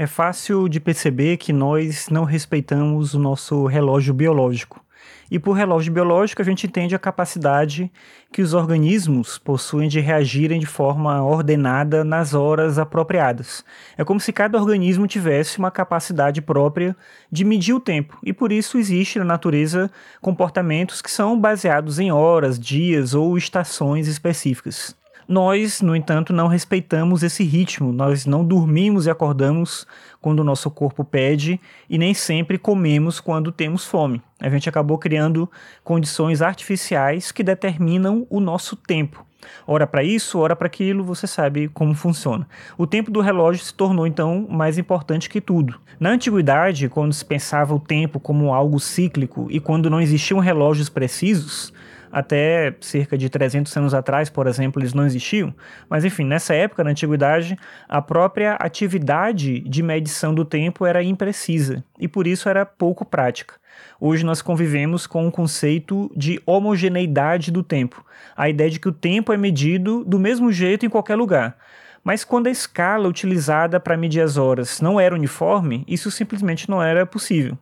É fácil de perceber que nós não respeitamos o nosso relógio biológico. E por relógio biológico, a gente entende a capacidade que os organismos possuem de reagirem de forma ordenada nas horas apropriadas. É como se cada organismo tivesse uma capacidade própria de medir o tempo, e por isso existe na natureza comportamentos que são baseados em horas, dias ou estações específicas. Nós, no entanto, não respeitamos esse ritmo, nós não dormimos e acordamos quando o nosso corpo pede e nem sempre comemos quando temos fome. A gente acabou criando condições artificiais que determinam o nosso tempo. Ora para isso, ora para aquilo, você sabe como funciona. O tempo do relógio se tornou então mais importante que tudo. Na antiguidade, quando se pensava o tempo como algo cíclico e quando não existiam relógios precisos, até cerca de 300 anos atrás, por exemplo, eles não existiam. Mas enfim, nessa época, na antiguidade, a própria atividade de medição do tempo era imprecisa e por isso era pouco prática. Hoje nós convivemos com o conceito de homogeneidade do tempo, a ideia de que o tempo é medido do mesmo jeito em qualquer lugar. Mas quando a escala utilizada para medir as horas não era uniforme, isso simplesmente não era possível.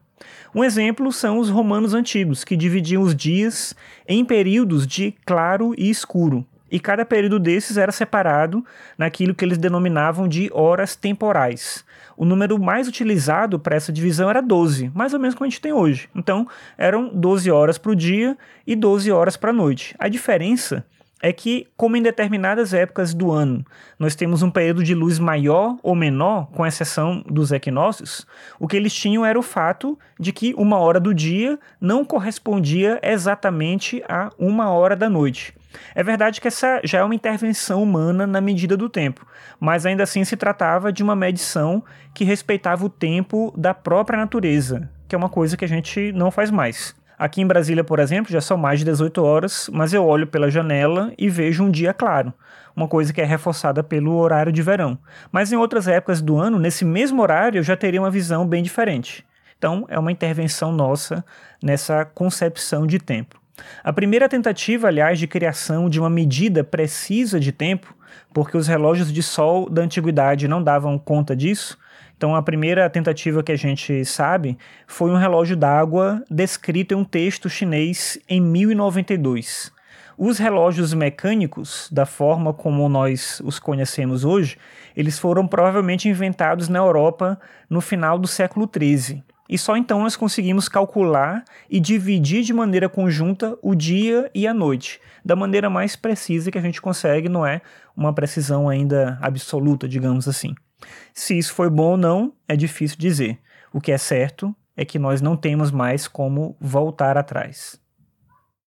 Um exemplo são os romanos antigos, que dividiam os dias em períodos de claro e escuro. E cada período desses era separado naquilo que eles denominavam de horas temporais. O número mais utilizado para essa divisão era 12, mais ou menos como a gente tem hoje. Então, eram 12 horas para o dia e 12 horas para a noite. A diferença é que, como em determinadas épocas do ano nós temos um período de luz maior ou menor, com exceção dos equinócios, o que eles tinham era o fato de que uma hora do dia não correspondia exatamente a uma hora da noite. É verdade que essa já é uma intervenção humana na medida do tempo, mas ainda assim se tratava de uma medição que respeitava o tempo da própria natureza, que é uma coisa que a gente não faz mais. Aqui em Brasília, por exemplo, já são mais de 18 horas, mas eu olho pela janela e vejo um dia claro, uma coisa que é reforçada pelo horário de verão. Mas em outras épocas do ano, nesse mesmo horário, eu já teria uma visão bem diferente. Então, é uma intervenção nossa nessa concepção de tempo. A primeira tentativa, aliás, de criação de uma medida precisa de tempo, porque os relógios de sol da antiguidade não davam conta disso, então, a primeira tentativa que a gente sabe foi um relógio d'água descrito em um texto chinês em 1092. Os relógios mecânicos, da forma como nós os conhecemos hoje, eles foram provavelmente inventados na Europa no final do século XIII. E só então nós conseguimos calcular e dividir de maneira conjunta o dia e a noite, da maneira mais precisa que a gente consegue, não é uma precisão ainda absoluta, digamos assim. Se isso foi bom ou não, é difícil dizer. O que é certo é que nós não temos mais como voltar atrás.